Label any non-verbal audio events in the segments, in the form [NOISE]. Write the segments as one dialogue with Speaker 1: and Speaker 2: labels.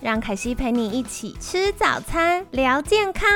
Speaker 1: 让凯西陪你一起吃早餐，聊健康。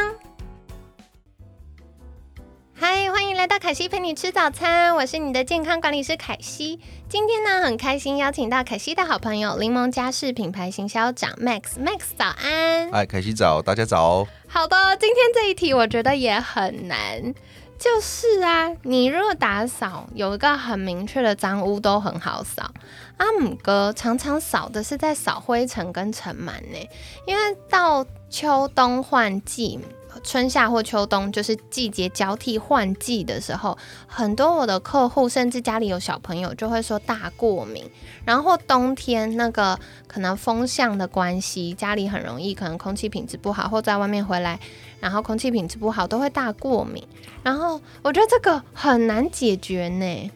Speaker 1: 嗨，欢迎来到凯西陪你吃早餐，我是你的健康管理师凯西。今天呢，很开心邀请到凯西的好朋友柠檬家饰品牌行销长 Max，Max 早安。
Speaker 2: 嗨，凯西早，大家早。
Speaker 1: 好的，今天这一题我觉得也很难。就是啊，你如果打扫有一个很明确的脏污都很好扫。阿姆哥常常扫的是在扫灰尘跟尘螨呢，因为到秋冬换季。春夏或秋冬，就是季节交替换季的时候，很多我的客户甚至家里有小朋友就会说大过敏。然后冬天那个可能风向的关系，家里很容易可能空气品质不好，或在外面回来，然后空气品质不好都会大过敏。然后我觉得这个很难解决呢。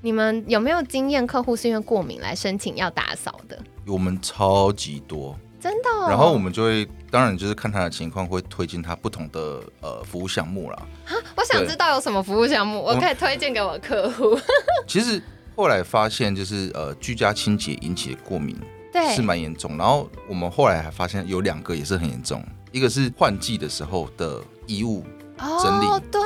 Speaker 1: 你们有没有经验？客户是因为过敏来申请要打扫的？
Speaker 2: 我们超级多。
Speaker 1: 真的，
Speaker 2: 然后我们就会，当然就是看他的情况，会推荐他不同的呃服务项目啦。
Speaker 1: 啊，我想知道有什么服务项目，我可以推荐给我客户。
Speaker 2: 其实后来发现，就是呃居家清洁引起的过敏，
Speaker 1: 对，
Speaker 2: 是蛮严重。然后我们后来还发现有两个也是很严重，一个是换季的时候的衣物整理，哦
Speaker 1: 对，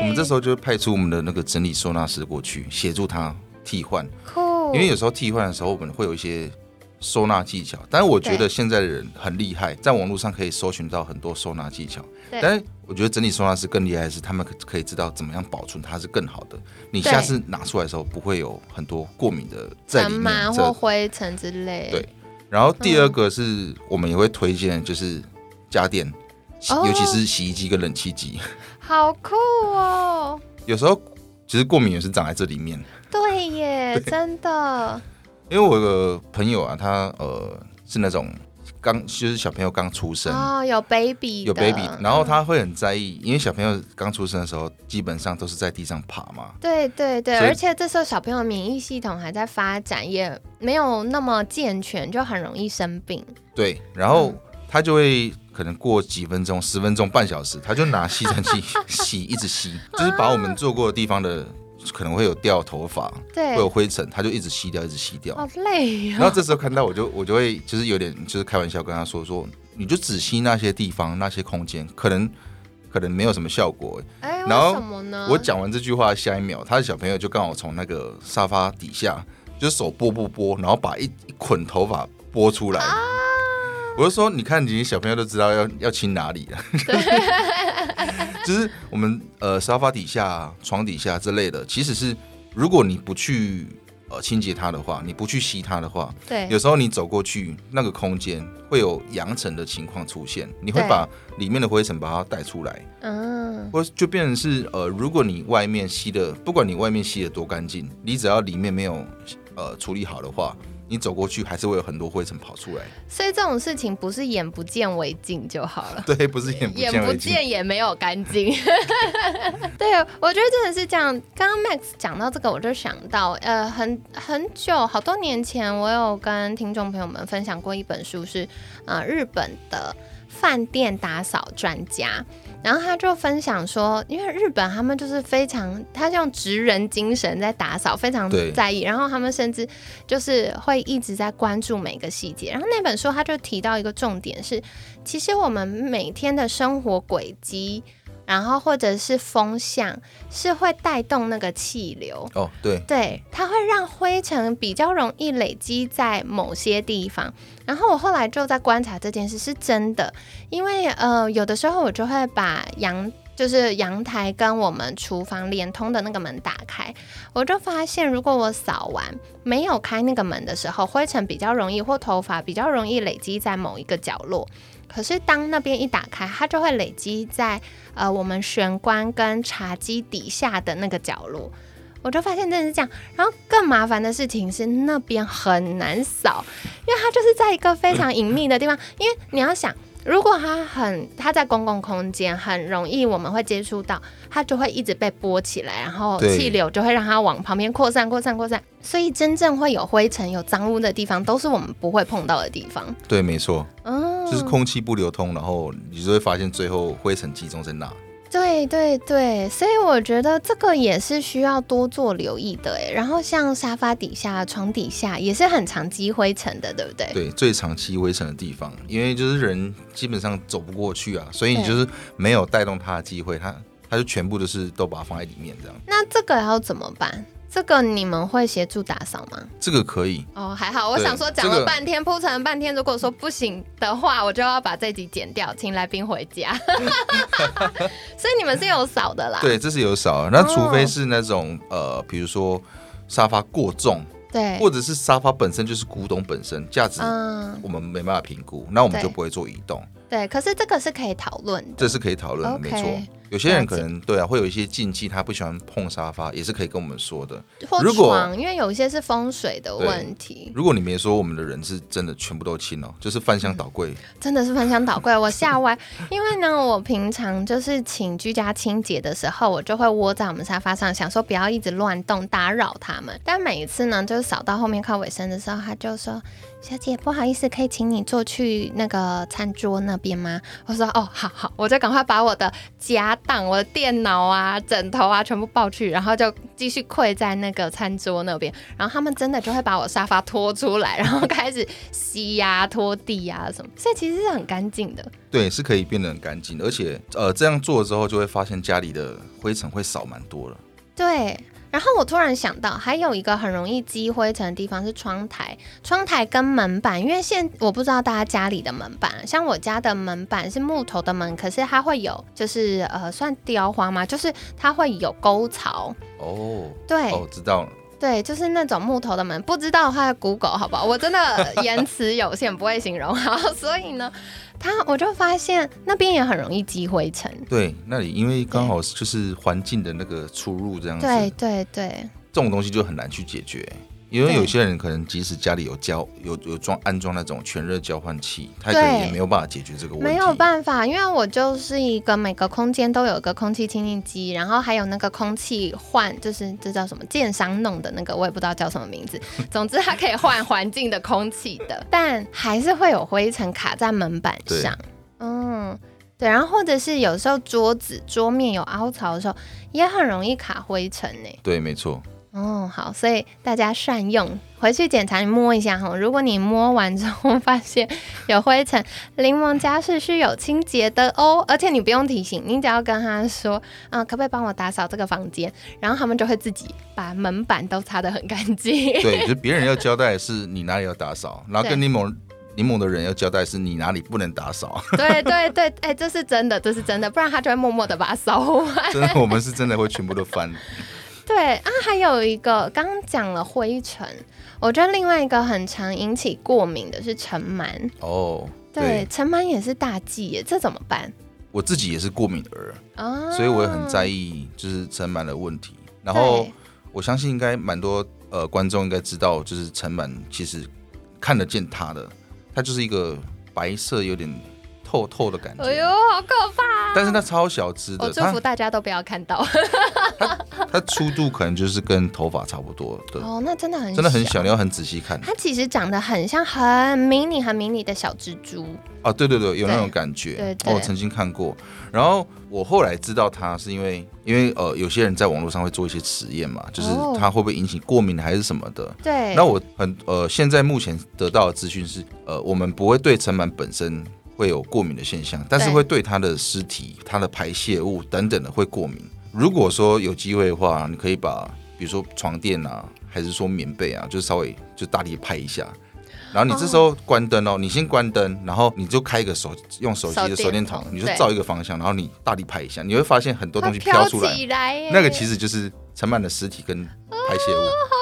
Speaker 2: 我们这时候就会派出我们的那个整理收纳师过去协助他替换。
Speaker 1: 酷，
Speaker 2: 因为有时候替换的时候，我们会有一些。收纳技巧，但是我觉得现在的人很厉害，在网络上可以搜寻到很多收纳技巧。但是我觉得整理收纳师更厉害的是，他们可可以知道怎么样保存它是更好的。你下次拿出来的时候，不会有很多过敏的在里面，
Speaker 1: 或灰尘之类。
Speaker 2: 对。然后第二个是我们也会推荐，就是家电，尤其是洗衣机跟冷气机。[LAUGHS]
Speaker 1: 好酷哦！
Speaker 2: 有时候其实过敏也是长在这里面。
Speaker 1: 对耶，真的。
Speaker 2: 因为我有个朋友啊，他呃是那种刚就是小朋友刚出生
Speaker 1: 哦，有 baby
Speaker 2: 有 baby，然后他会很在意，因为小朋友刚出生的时候基本上都是在地上爬嘛。
Speaker 1: 对对对，而且这时候小朋友免疫系统还在发展，也没有那么健全，就很容易生病。
Speaker 2: 对，然后他就会可能过几分钟、十分钟、半小时，他就拿吸尘器 [LAUGHS] 吸，一直吸，就是把我们坐过的地方的。可能会有掉头发，
Speaker 1: 对，
Speaker 2: 会有灰尘，他就一直吸掉，一直吸掉，
Speaker 1: 好累。
Speaker 2: 然后这时候看到我就我就会就是有点就是开玩笑跟他说说，你就只吸那些地方那些空间，可能可能没有什么效果。
Speaker 1: 哎，为什么呢？
Speaker 2: 我讲完这句话，下一秒他的小朋友就刚好从那个沙发底下，就是手拨拨拨，然后把一一捆头发拨出来。我就说，你看，你小朋友都知道要要亲哪里了。[LAUGHS] 就是我们呃沙发底下、床底下之类的，其实是如果你不去呃清洁它的话，你不去吸它的话，
Speaker 1: 对，
Speaker 2: 有时候你走过去那个空间会有扬尘的情况出现，你会把里面的灰尘把它带出来，嗯，或就变成是呃，如果你外面吸的，不管你外面吸的多干净，你只要里面没有呃处理好的话。你走过去还是会有很多灰尘跑出来，
Speaker 1: 所以这种事情不是眼不见为净就好了。[LAUGHS]
Speaker 2: 对，不是眼不见
Speaker 1: 眼不见也没有干净。[LAUGHS] 对，我觉得真的是这样。刚刚 Max 讲到这个，我就想到，呃，很很久好多年前，我有跟听众朋友们分享过一本书，是呃日本的饭店打扫专家。然后他就分享说，因为日本他们就是非常，他用职人精神在打扫，非常在意。然后他们甚至就是会一直在关注每个细节。然后那本书他就提到一个重点是，其实我们每天的生活轨迹。然后或者是风向是会带动那个气流
Speaker 2: 哦，对
Speaker 1: 对，它会让灰尘比较容易累积在某些地方。然后我后来就在观察这件事是真的，因为呃有的时候我就会把阳就是阳台跟我们厨房连通的那个门打开，我就发现如果我扫完没有开那个门的时候，灰尘比较容易或头发比较容易累积在某一个角落。可是当那边一打开，它就会累积在呃我们玄关跟茶几底下的那个角落。我我就发现真的是这样。然后更麻烦的事情是那边很难扫，因为它就是在一个非常隐秘的地方。因为你要想。如果它很，它在公共空间很容易，我们会接触到，它就会一直被拨起来，然后气流就会让它往旁边扩散、扩散、扩散。所以真正会有灰尘、有脏污的地方，都是我们不会碰到的地方。
Speaker 2: 对，没错，嗯，就是空气不流通，然后你就会发现最后灰尘集中在那。
Speaker 1: 对对对，所以我觉得这个也是需要多做留意的哎。然后像沙发底下、床底下也是很常积灰尘的，对不对？
Speaker 2: 对，最常积灰尘的地方，因为就是人基本上走不过去啊，所以你就是没有带动它的机会，它它就全部都是都把它放在里面这样。
Speaker 1: 那这个要怎么办？这个你们会协助打扫吗？
Speaker 2: 这个可以
Speaker 1: 哦，还好。我想说讲了半天，铺陈了半天，如果说不行的话，我就要把这集剪掉，请来宾回家。[LAUGHS] 所以你们是有扫的啦。
Speaker 2: 对，这是有扫。那除非是那种呃，比如说沙发过重，
Speaker 1: 对，
Speaker 2: 或者是沙发本身就是古董本身价值，我们没办法评估，那我们就不会做移动。
Speaker 1: 对，可是这个是可以讨论的，
Speaker 2: 这是可以讨论的，没错。有些人可能对啊，会有一些禁忌，他不喜欢碰沙发，也是可以跟我们说的。
Speaker 1: 如果因为有一些是风水的问题，
Speaker 2: 如果你没说，我们的人是真的全部都清哦，就是翻箱倒柜，[LAUGHS]
Speaker 1: 真的是翻箱倒柜，我吓歪。因为呢，我平常就是请居家清洁的时候，我就会窝在我们沙发上，想说不要一直乱动打扰他们。但每一次呢，就是扫到后面靠尾声的时候，他就说。小姐，不好意思，可以请你坐去那个餐桌那边吗？我说哦，好好，我就赶快把我的家当、我的电脑啊、枕头啊全部抱去，然后就继续跪在那个餐桌那边。然后他们真的就会把我沙发拖出来，然后开始吸呀、拖地呀什么，所以其实是很干净的。
Speaker 2: 对，是可以变得很干净，而且呃，这样做之后就会发现家里的灰尘会少蛮多了。
Speaker 1: 对。然后我突然想到，还有一个很容易积灰尘的地方是窗台，窗台跟门板，因为现我不知道大家家里的门板，像我家的门板是木头的门，可是它会有就是呃算雕花吗？就是它会有沟槽。哦，对，
Speaker 2: 哦，知道了。
Speaker 1: 对，就是那种木头的门，不知道的话，Google 好不好？我真的 [LAUGHS] 言辞有限，不会形容好，所以呢，他我就发现那边也很容易积灰尘。
Speaker 2: 对，那里因为刚好就是环境的那个出入这样子。
Speaker 1: 对对对，
Speaker 2: 这种东西就很难去解决。因为有些人可能即使家里有交有有装安装那种全热交换器，他可能也没有办法解决这个问题。
Speaker 1: 没有办法，因为我就是一个每个空间都有个空气清净机，然后还有那个空气换，就是这叫什么建商弄的那个，我也不知道叫什么名字。[LAUGHS] 总之它可以换环境的空气的，但还是会有灰尘卡在门板上。嗯，对，然后或者是有时候桌子桌面有凹槽的时候，也很容易卡灰尘呢。
Speaker 2: 对，没错。
Speaker 1: 哦，好，所以大家善用，回去检查你摸一下哈。如果你摸完之后发现有灰尘，柠檬家是需有清洁的哦，而且你不用提醒，你只要跟他说，啊，可不可以帮我打扫这个房间，然后他们就会自己把门板都擦得很干净。
Speaker 2: 对，[LAUGHS] 就别人要交代是你哪里要打扫，然后跟柠檬柠檬的人要交代是你哪里不能打扫。
Speaker 1: 对对对，哎，这是真的，这是真的，不然他就会默默的把它扫完。[LAUGHS]
Speaker 2: 真的，我们是真的会全部都翻。
Speaker 1: 对啊，还有一个刚刚讲了灰尘，我觉得另外一个很常引起过敏的是尘螨哦。对，尘螨也是大忌耶，这怎么办？
Speaker 2: 我自己也是过敏的人啊，所以我也很在意就是尘螨的问题。然后我相信应该蛮多呃观众应该知道，就是尘螨其实看得见它的，它就是一个白色有点。透透的感觉，哎
Speaker 1: 呦，好可怕！
Speaker 2: 但是它超小只的，
Speaker 1: 我祝福大家都不要看到。
Speaker 2: 它 [LAUGHS] 它粗度可能就是跟头发差不多的
Speaker 1: 哦，那真的很
Speaker 2: 真的很小，你要很仔细看。
Speaker 1: 它其实长得很像很迷你、很迷你的小蜘蛛
Speaker 2: 哦，对对对，有那种感觉。对，我曾经看过。然后我后来知道它是因为，因为呃，有些人在网络上会做一些实验嘛，就是它会不会引起过敏还是什么的。
Speaker 1: 对。
Speaker 2: 那我很呃，现在目前得到的资讯是，呃，我们不会对尘螨本身。会有过敏的现象，但是会对它的尸体、它的排泄物等等的会过敏。如果说有机会的话，你可以把比如说床垫啊，还是说棉被啊，就稍微就大力拍一下。然后你这时候关灯哦，你先关灯，然后你就开一个手用手机的手电筒，你就照一个方向，然后你大力拍一下，你会发现很多东西飘出来，那个其实就是陈满的尸体跟排泄物。[LAUGHS]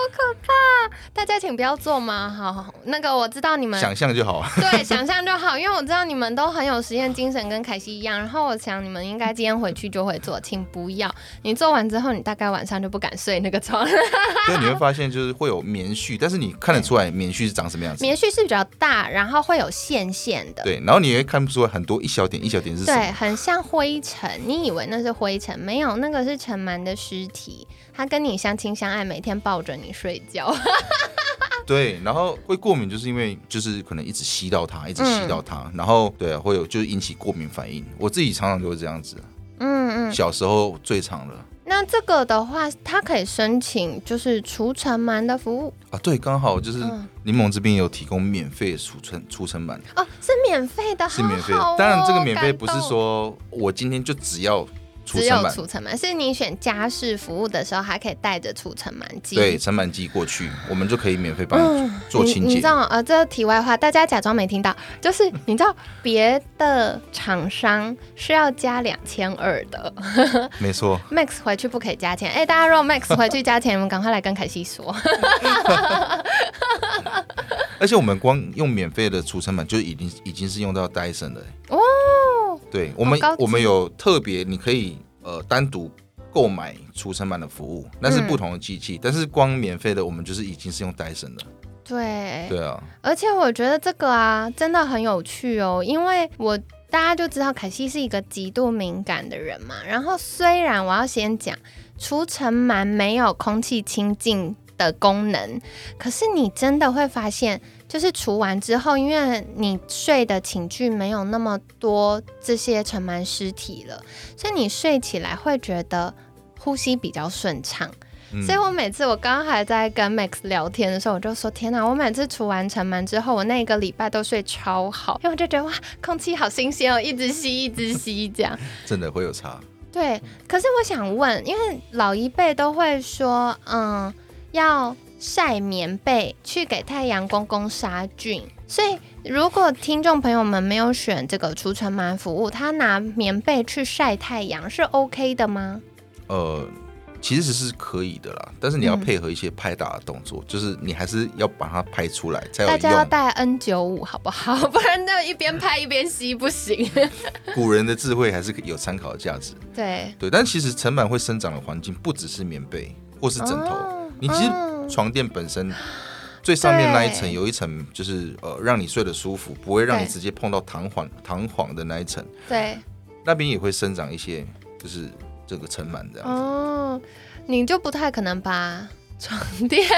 Speaker 1: 大家请不要做吗？好，那个我知道你们
Speaker 2: 想象就好。[LAUGHS] [LAUGHS]
Speaker 1: 对，想象就好，因为我知道你们都很有实验精神，跟凯西一样。然后我想你们应该今天回去就会做，请不要。你做完之后，你大概晚上就不敢睡那个床。
Speaker 2: 对，[LAUGHS] 你会发现就是会有棉絮，但是你看得出来棉絮是长什么样子？
Speaker 1: 棉絮是比较大，然后会有线线的。
Speaker 2: 对，然后你会看不出来很多一小点一小点是什么？
Speaker 1: 对，很像灰尘。你以为那是灰尘？没有，那个是尘螨的尸体。他跟你相亲相爱，每天抱着你睡觉。[LAUGHS]
Speaker 2: 对，然后会过敏，就是因为就是可能一直吸到它，一直吸到它，然后对啊，会有就是引起过敏反应。我自己常常就是这样子。嗯嗯。小时候最长了。
Speaker 1: 那这个的话，它可以申请就是除尘螨的服务
Speaker 2: 啊？对，刚好就是柠檬这边有提供免费除尘除尘螨
Speaker 1: 哦，是免费的，
Speaker 2: 是免费。当然，这个免费不是说我今天就只要。
Speaker 1: 只有除尘螨，是你选家事服务的时候，还可以带着除尘螨机。
Speaker 2: 对，尘螨机过去，我们就可以免费帮你做清洁。
Speaker 1: 你知道呃，这题外话，大家假装没听到，就是你知道别的厂商是要加两千二的。
Speaker 2: 没错，[LAUGHS]
Speaker 1: Max 回去不可以加钱。哎，大家如果 Max 回去加钱，你们赶快来跟凯西说。[LAUGHS]
Speaker 2: 而且我们光用免费的除尘螨，就已经已经是用到 Dyson 的哦。对我们，我们有特别，你可以呃单独购买除尘螨的服务，那是不同的机器。但是光免费的，我们就是已经是用戴森的。
Speaker 1: 对，
Speaker 2: 对啊。
Speaker 1: 而且我觉得这个啊，真的很有趣哦，因为我大家就知道凯西是一个极度敏感的人嘛。然后虽然我要先讲除尘螨没有空气清净的功能，可是你真的会发现。就是除完之后，因为你睡的寝具没有那么多这些尘螨尸体了，所以你睡起来会觉得呼吸比较顺畅。所以我每次我刚刚还在跟 Max 聊天的时候，我就说：天哪！我每次除完尘螨之后，我那个礼拜都睡超好，因为我就觉得哇，空气好新鲜哦，一直吸，一直吸，这样 [LAUGHS]
Speaker 2: 真的会有差。
Speaker 1: 对，可是我想问，因为老一辈都会说，嗯，要。晒棉被去给太阳公公杀菌，所以如果听众朋友们没有选这个除尘螨服务，他拿棉被去晒太阳是 OK 的吗？
Speaker 2: 呃，其实是可以的啦，但是你要配合一些拍打的动作，就是你还是要把它拍出来才有
Speaker 1: 大家要带 N 九五好不好？[LAUGHS] 不然那一边拍一边吸不行。[LAUGHS]
Speaker 2: 古人的智慧还是有参考的价值。
Speaker 1: 对
Speaker 2: 对，但其实尘螨会生长的环境不只是棉被或是枕头，你其实。床垫本身最上面那一层有一层，就是呃，让你睡得舒服，不会让你直接碰到弹簧弹簧的那一层。
Speaker 1: 对，
Speaker 2: 那边也会生长一些，就是这个尘螨这样。哦，
Speaker 1: 你就不太可能把床垫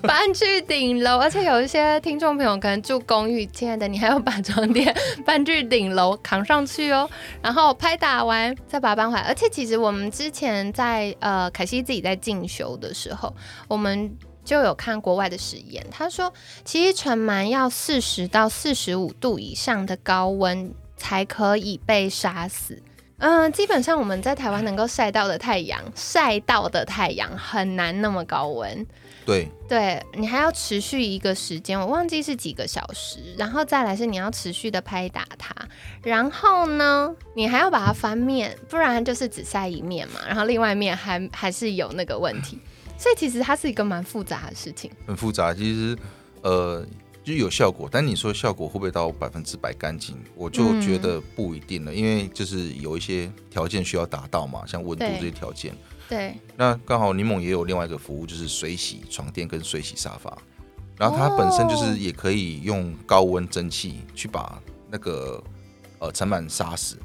Speaker 1: 搬去顶楼，而且有一些听众朋友可能住公寓，亲爱的，你还要把床垫搬去顶楼扛上去哦，然后拍打完再把它搬回来。而且其实我们之前在呃凯西自己在进修的时候，我们。就有看国外的实验，他说，其实尘螨要四十到四十五度以上的高温才可以被杀死。嗯，基本上我们在台湾能够晒到的太阳，晒到的太阳很难那么高温。
Speaker 2: 对，
Speaker 1: 对你还要持续一个时间，我忘记是几个小时，然后再来是你要持续的拍打它，然后呢，你还要把它翻面，不然就是只晒一面嘛，然后另外一面还还是有那个问题。所以其实它是一个蛮复杂的事情，
Speaker 2: 很复杂。其实，呃，就有效果，但你说效果会不会到百分之百干净？我就觉得不一定了，因为就是有一些条件需要达到嘛，像温度这些条件。
Speaker 1: 对。
Speaker 2: 那刚好柠檬也有另外一个服务，就是水洗床垫跟水洗沙发，然后它本身就是也可以用高温蒸汽去把那个呃尘螨杀死。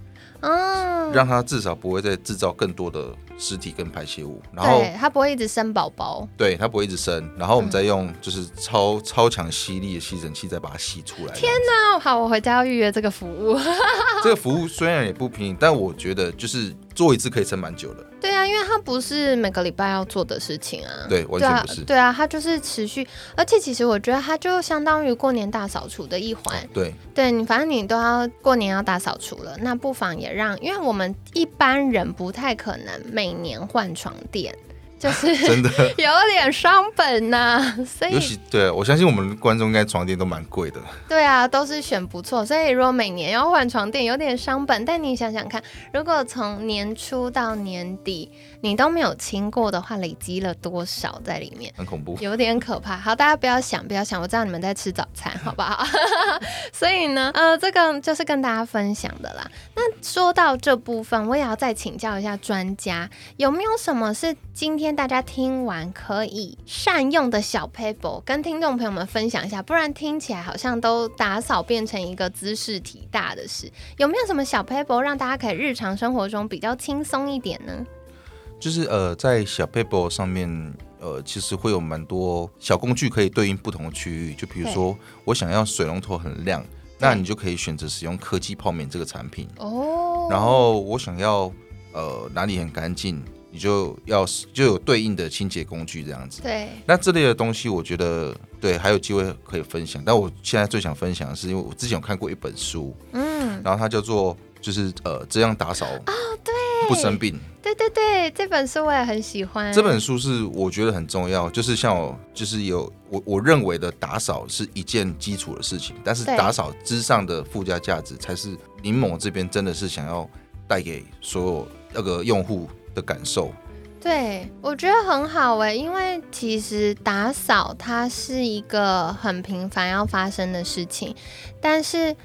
Speaker 2: 嗯，让它至少不会再制造更多的尸体跟排泄物，然后
Speaker 1: 它不会一直生宝宝，
Speaker 2: 对，它不会一直生，然后我们再用就是超超强吸力的吸尘器再把它吸出来。
Speaker 1: 天哪，好，我回家要预约这个服务。[LAUGHS]
Speaker 2: 这个服务虽然也不便宜，但我觉得就是做一次可以撑蛮久的。
Speaker 1: 对啊，因为它不是每个礼拜要做的事情啊。
Speaker 2: 对，完全不是。
Speaker 1: 对啊，它就是持续，而且其实我觉得它就相当于过年大扫除的一环。
Speaker 2: 对，
Speaker 1: 对你反正你都要过年要大扫除了，那不妨也让，因为我们一般人不太可能每年换床垫。就是 [LAUGHS]
Speaker 2: 真的 [LAUGHS]
Speaker 1: 有点伤本呐。所以，
Speaker 2: 尤其对我相信我们观众应该床垫都蛮贵的。
Speaker 1: 对啊，都是选不错。所以如果每年要换床垫，有点伤本。但你想想看，如果从年初到年底你都没有清过的话，累积了多少在里面？
Speaker 2: 很恐怖，
Speaker 1: 有点可怕。好，大家不要想，不要想，我知道你们在吃早餐，好不好？[LAUGHS] 所以呢，呃，这个就是跟大家分享的啦。那说到这部分，我也要再请教一下专家，有没有什么是今天大家听完可以善用的小 paper，跟听众朋友们分享一下？不然听起来好像都打扫变成一个姿势体大的事。有没有什么小 paper 让大家可以日常生活中比较轻松一点呢？
Speaker 2: 就是呃，在小 paper 上面，呃，其实会有蛮多小工具可以对应不同的区域。就比如说，我想要水龙头很亮。那你就可以选择使用科技泡棉这个产品哦。然后我想要呃哪里很干净，你就要就有对应的清洁工具这样子。
Speaker 1: 对。
Speaker 2: 那这类的东西，我觉得对还有机会可以分享。但我现在最想分享的是，因为我之前有看过一本书，嗯，然后它叫做就是呃这样打扫
Speaker 1: 哦，对，
Speaker 2: 不生病。
Speaker 1: 对对对，这本书我也很喜欢。
Speaker 2: 这本书是我觉得很重要，就是像我，就是有我我认为的打扫是一件基础的事情，但是打扫之上的附加价值才是柠檬这边真的是想要带给所有那个用户的感受。
Speaker 1: 对，我觉得很好哎，因为其实打扫它是一个很频繁要发生的事情，但是。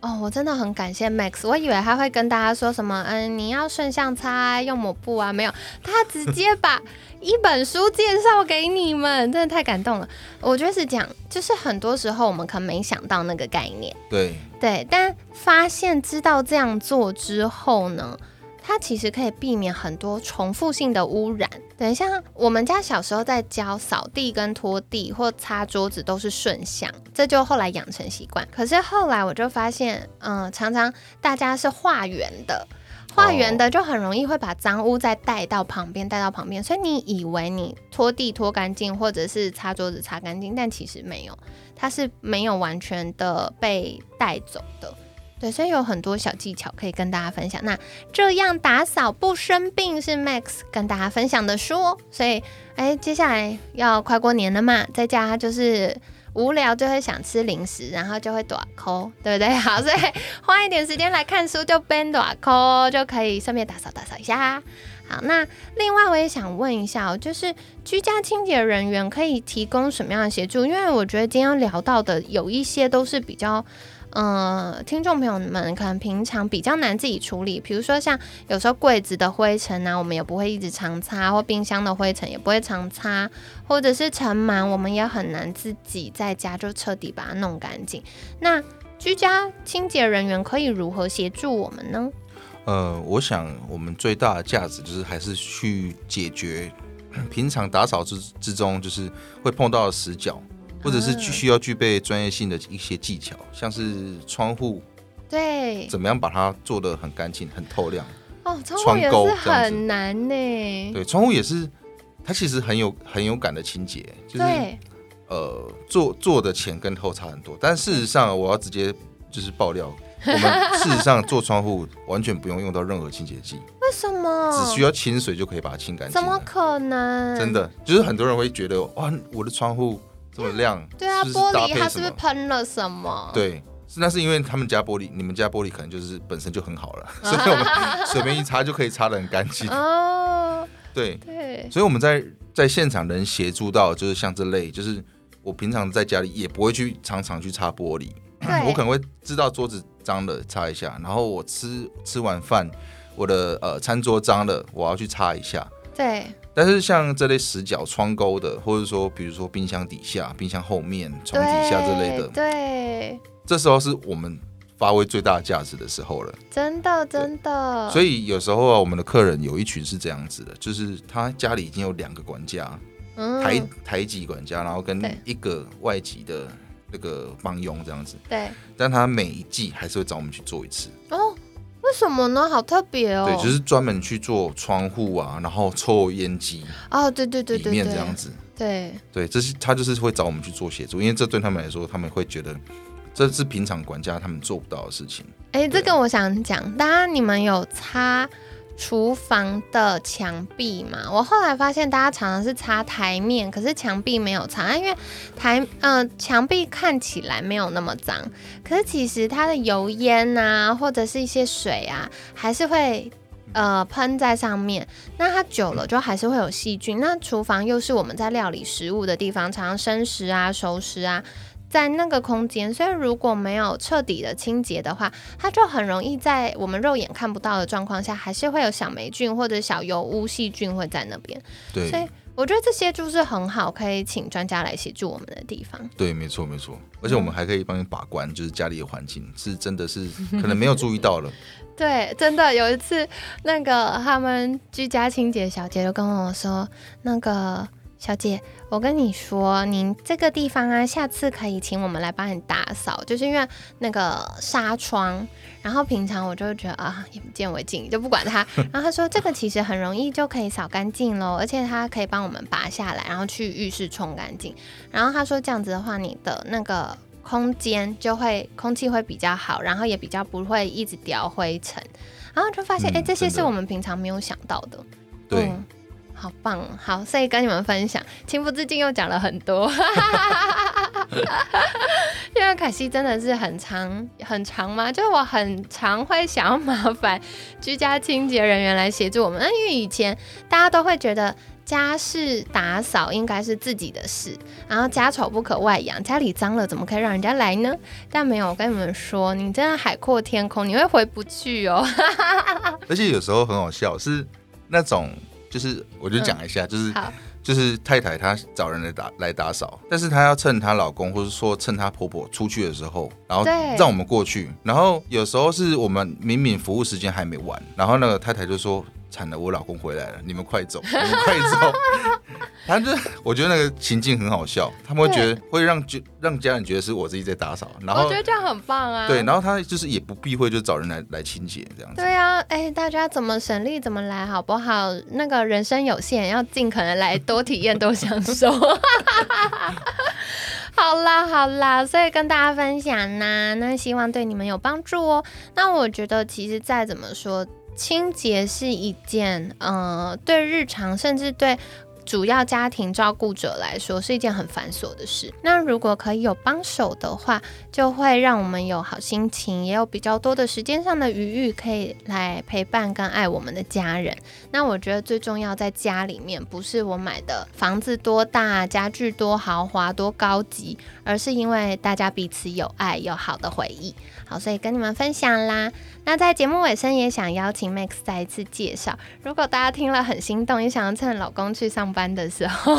Speaker 1: 哦，我真的很感谢 Max，我以为他会跟大家说什么，嗯，你要顺向擦，用抹布啊，没有，他直接把一本书介绍给你们，真的太感动了。我觉得是讲，就是很多时候我们可能没想到那个概念，
Speaker 2: 对
Speaker 1: 对，但发现知道这样做之后呢？它其实可以避免很多重复性的污染。等一下，我们家小时候在教扫地跟拖地或擦桌子都是顺向，这就后来养成习惯。可是后来我就发现，嗯，常常大家是画圆的，画圆的就很容易会把脏污再带到旁边，带到旁边。所以你以为你拖地拖干净，或者是擦桌子擦干净，但其实没有，它是没有完全的被带走的。对，所以有很多小技巧可以跟大家分享。那这样打扫不生病是 Max 跟大家分享的书。所以，哎，接下来要快过年了嘛，在家就是无聊就会想吃零食，然后就会短抠，对不对？[LAUGHS] 好，所以花一点时间来看书就边短抠就可以顺便打扫打扫一下。好，那另外我也想问一下哦，就是居家清洁人员可以提供什么样的协助？因为我觉得今天聊到的有一些都是比较。嗯，听众朋友们可能平常比较难自己处理，比如说像有时候柜子的灰尘啊，我们也不会一直常擦，或冰箱的灰尘也不会常擦，或者是尘螨，我们也很难自己在家就彻底把它弄干净。那居家清洁人员可以如何协助我们呢？
Speaker 2: 呃，我想我们最大的价值就是还是去解决 [CLEARS THROAT] 平常打扫之之中就是会碰到的死角。或者是需要具备专业性的一些技巧，像是窗户，
Speaker 1: 对，
Speaker 2: 怎么样把它做的很干净、很透亮？
Speaker 1: 哦，窗户也是很难呢。
Speaker 2: 对，窗户也是，它其实很有很有感的清洁，就是呃，做做的前跟后差很多。但事实上，我要直接就是爆料，[LAUGHS] 我们事实上做窗户完全不用用到任何清洁剂。
Speaker 1: 为什么？
Speaker 2: 只需要清水就可以把它清干净？
Speaker 1: 怎么可能？
Speaker 2: 真的，就是很多人会觉得哇，我的窗户。这么亮，
Speaker 1: 对啊，玻璃它是不是喷了什么？
Speaker 2: 对，那是因为他们家玻璃，你们家玻璃可能就是本身就很好了，[LAUGHS] 所以我们随便一擦就可以擦的很干净。哦，对对，所以我们在在现场能协助到，就是像这类，就是我平常在家里也不会去常常去擦玻璃，我可能会知道桌子脏了擦一下，然后我吃吃完饭，我的呃餐桌脏了，我要去擦一下。
Speaker 1: 对。
Speaker 2: 但是像这类死角、窗钩的，或者说比如说冰箱底下、冰箱后面、床底下这类的，
Speaker 1: 对，
Speaker 2: 这时候是我们发挥最大价值的时候了。
Speaker 1: 真的，真的。
Speaker 2: 所以有时候啊，我们的客人有一群是这样子的，就是他家里已经有两个管家，台台籍管家，然后跟一个外籍的那个帮佣这样子。
Speaker 1: 对。
Speaker 2: 但他每一季还是会找我们去做一次。哦。
Speaker 1: 为什么呢？好特别哦！
Speaker 2: 对，就是专门去做窗户啊，然后抽烟机
Speaker 1: 哦，对对对对，
Speaker 2: 里面这样子，
Speaker 1: 对
Speaker 2: 对，这是他就是会找我们去做协助，因为这对他们来说，他们会觉得这是平常管家他们做不到的事情。
Speaker 1: 哎，这个我想讲，当然你们有擦厨房的墙壁嘛，我后来发现大家常常是擦台面，可是墙壁没有擦，因为台嗯墙壁看起来没有那么脏，可是其实它的油烟啊，或者是一些水啊，还是会呃喷在上面，那它久了就还是会有细菌。那厨房又是我们在料理食物的地方，常常生食啊、熟食啊。在那个空间，所以如果没有彻底的清洁的话，它就很容易在我们肉眼看不到的状况下，还是会有小霉菌或者小油污细菌会在那边。
Speaker 2: 对，
Speaker 1: 所以我觉得这些就是很好，可以请专家来协助我们的地方。
Speaker 2: 对，没错没错，而且我们还可以帮你把关，就是家里的环境是真的是可能没有注意到了。[LAUGHS]
Speaker 1: 对，真的有一次，那个他们居家清洁小姐就跟我说，那个。小姐，我跟你说，您这个地方啊，下次可以请我们来帮你打扫，就是因为那个纱窗。然后平常我就觉得啊，眼不见为净，就不管它。[LAUGHS] 然后他说，这个其实很容易就可以扫干净喽，而且它可以帮我们拔下来，然后去浴室冲干净。然后他说，这样子的话，你的那个空间就会空气会比较好，然后也比较不会一直掉灰尘。然后就发现，哎，这些是我们平常没有想到的。
Speaker 2: 对。
Speaker 1: 好棒，好，所以跟你们分享，情不自禁又讲了很多，[LAUGHS] 因为凯西真的是很长很长嘛，就是我很常会想要麻烦居家清洁人员来协助我们，那因为以前大家都会觉得家事打扫应该是自己的事，然后家丑不可外扬，家里脏了怎么可以让人家来呢？但没有，我跟你们说，你真的海阔天空，你会回不去哦。[LAUGHS]
Speaker 2: 而且有时候很好笑，是那种。就是我就讲一下，就是就是太太她找人来打来打扫，但是她要趁她老公或者说趁她婆婆出去的时候，然后让我们过去，然后有时候是我们明明服务时间还没完，然后那个太太就说。惨了，我老公回来了，你们快走，你们快走。[LAUGHS] 反正我觉得那个情境很好笑，他们会觉得会让就让家人觉得是我自己在打扫，然后
Speaker 1: 我觉得这样很棒啊。
Speaker 2: 对，然后他就是也不避讳，就找人来来清洁这样子。
Speaker 1: 对啊，哎，大家怎么省力怎么来，好不好？那个人生有限，要尽可能来多体验，多享受。[LAUGHS] 好啦好啦，所以跟大家分享呢，那希望对你们有帮助哦。那我觉得其实再怎么说。清洁是一件，呃，对日常甚至对。主要家庭照顾者来说是一件很繁琐的事。那如果可以有帮手的话，就会让我们有好心情，也有比较多的时间上的余裕，可以来陪伴跟爱我们的家人。那我觉得最重要在家里面，不是我买的房子多大、家具多豪华、多高级，而是因为大家彼此有爱、有好的回忆。好，所以跟你们分享啦。那在节目尾声，也想邀请 Max 再一次介绍，如果大家听了很心动，也想要趁老公去上班。的时候，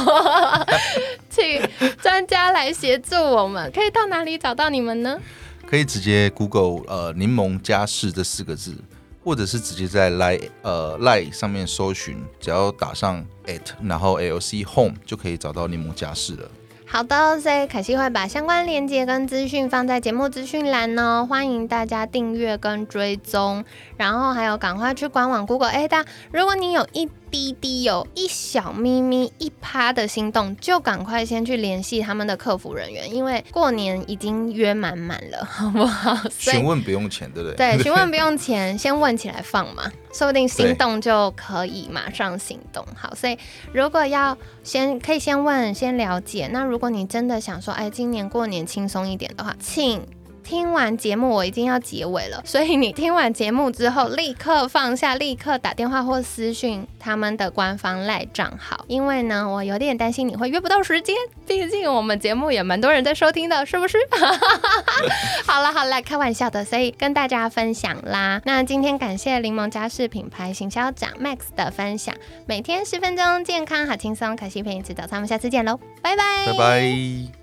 Speaker 1: [LAUGHS] 请专家来协助我们，可以到哪里找到你们呢？
Speaker 2: 可以直接 Google 呃柠檬家事这四个字，或者是直接在 Line 呃 Line 上面搜寻，只要打上 at 然后 LC Home 就可以找到柠檬家事了。
Speaker 1: 好的，所以凯西会把相关链接跟资讯放在节目资讯栏哦，欢迎大家订阅跟追踪，然后还有赶快去官网 Google 哎，大如果你有一。滴滴有一小咪咪一趴的心动，就赶快先去联系他们的客服人员，因为过年已经约满满了，[LAUGHS] 好不好？
Speaker 2: 询问不用钱，对不对？
Speaker 1: 对，[LAUGHS] 询问不用钱，先问起来放嘛，说不定心动就可以马上行动。好，所以如果要先可以先问先了解，那如果你真的想说，哎，今年过年轻松一点的话，请。听完节目，我已经要结尾了，所以你听完节目之后，立刻放下，立刻打电话或私讯他们的官方赖账号，因为呢，我有点担心你会约不到时间，毕竟我们节目也蛮多人在收听的，是不是？[LAUGHS] 好了好了，开玩笑的，所以跟大家分享啦。那今天感谢柠檬家饰品牌行销长 Max 的分享，每天十分钟，健康好轻松，可惜陪你吃早餐，我们下次见喽，拜拜，
Speaker 2: 拜拜。